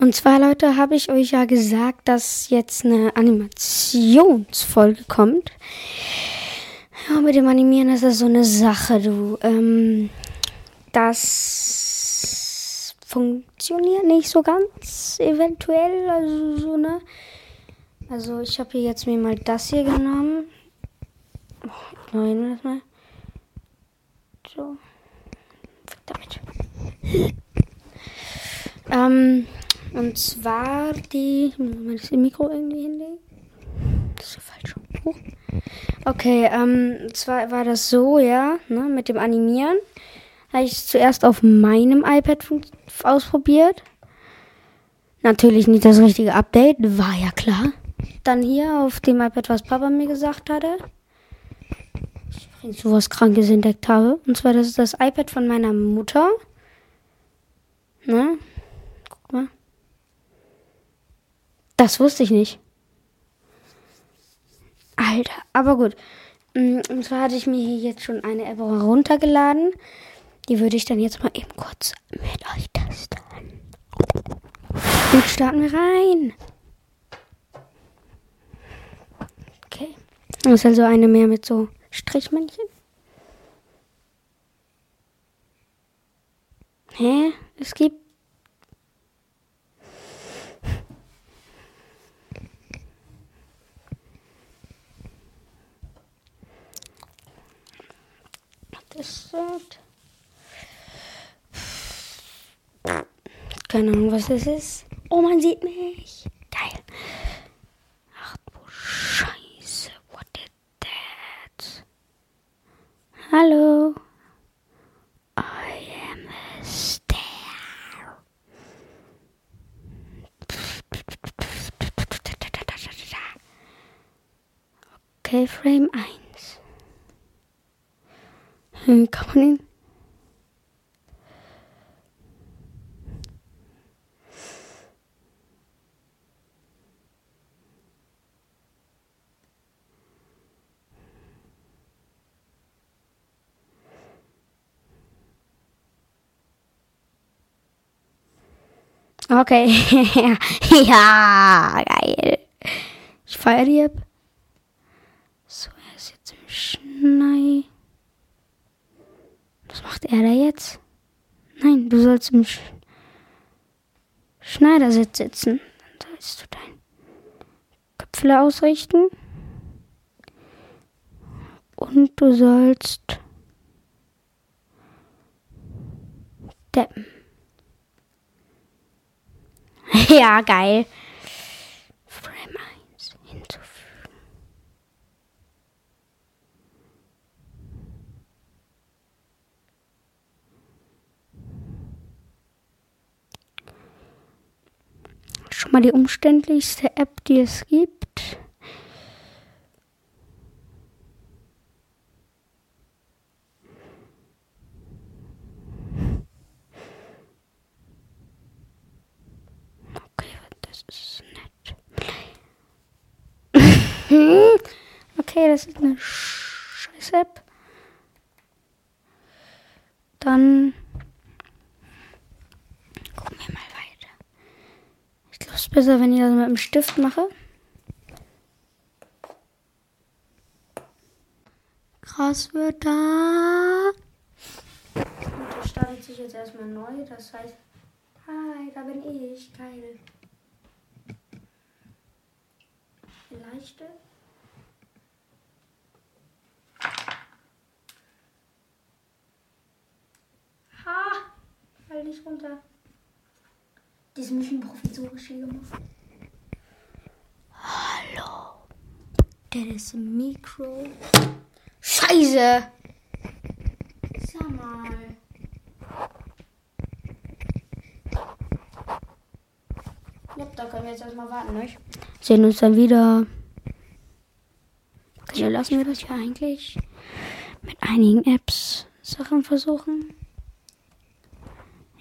Und zwar, Leute, habe ich euch ja gesagt, dass jetzt eine Animationsfolge kommt. Ja, mit dem Animieren ist das so eine Sache, du. Ähm, das funktioniert nicht so ganz, eventuell, also so, ne? Also ich habe hier jetzt mir mal das hier genommen. Oh, wir das mal. So. Damit. ähm, und zwar die. Muss mal das Mikro irgendwie hinlegen. Das ist ja falsch. Hoch. Okay, ähm, zwar war das so, ja, ne, mit dem Animieren. Habe ich es zuerst auf meinem iPad ausprobiert. Natürlich nicht das richtige Update, war ja klar. Dann hier auf dem iPad, was Papa mir gesagt hatte. Ich sowas Krankes entdeckt habe. Und zwar, das ist das iPad von meiner Mutter. Ne? Guck mal. Das wusste ich nicht. Alter, aber gut. Mm, und zwar hatte ich mir hier jetzt schon eine App runtergeladen. Die würde ich dann jetzt mal eben kurz mit euch testen. Gut, starten wir rein. Okay. Das ist also eine mehr mit so Strichmännchen. Hä? Es gibt. Wird. Keine Ahnung, was das ist. Oh, man sieht mich. Geil. Ach du Scheiße. What is that? Hallo. I am a star. Okay, Frame 1. Hm, kann man ihn? Okay. ja, geil. Ich feiere die App. So, er ist jetzt im Schnei. Was macht er da jetzt? Nein, du sollst im Sch Schneidersitz sitzen. Dann sollst du dein Köpfle ausrichten. Und du sollst deppen. ja, geil. Frame 1 hinzufügen. Schon mal die umständlichste App, die es gibt. Okay, das ist eine scheiß App. Dann gucken wir mal weiter. Ich glaube, es ist besser, wenn ich das mit dem Stift mache. Krass wird da. Und das startet sich jetzt erstmal neu. Das heißt, hi, da bin ich. Geil. Leichte. Ha! Fall nicht runter. Die ist ein bisschen provisorisch gemacht. Hallo. Das ist ein Mikro. Scheiße! Sag mal. Ja, da können wir jetzt erstmal warten, nicht? Sehen uns dann wieder. Okay, lassen wir das ja eigentlich mit einigen Apps Sachen versuchen.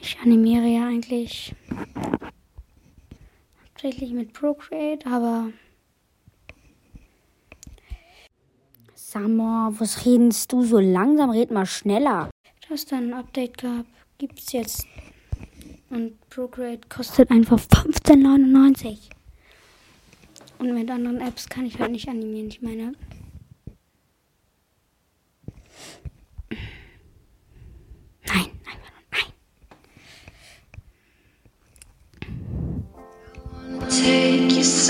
Ich animiere ja eigentlich hauptsächlich mit Procreate, aber Samor, was redest du so langsam? Red mal schneller. Dass dann ein Update gab, gibt es jetzt Und Procreate kostet einfach 15,99. Und mit anderen Apps kann ich halt nicht animieren. Ich meine. Das.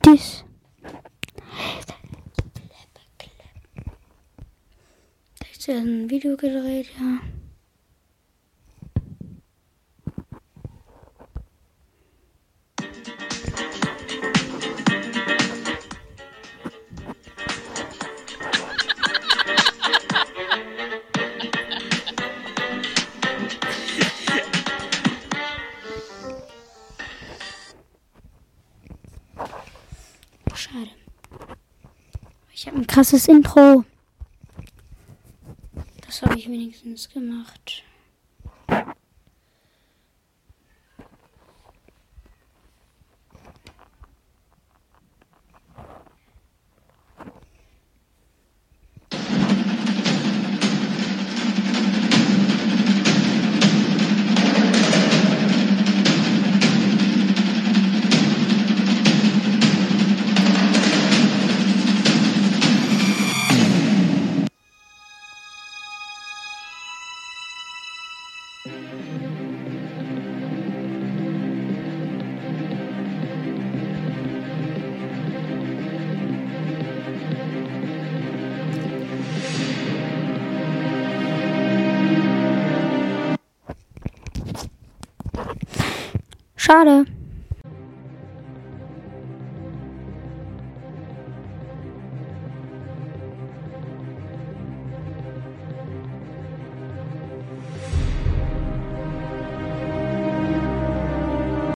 Das. Da ist ein Video gedreht, ja. Ich habe ein krasses Intro. Das habe ich wenigstens gemacht. 杀了。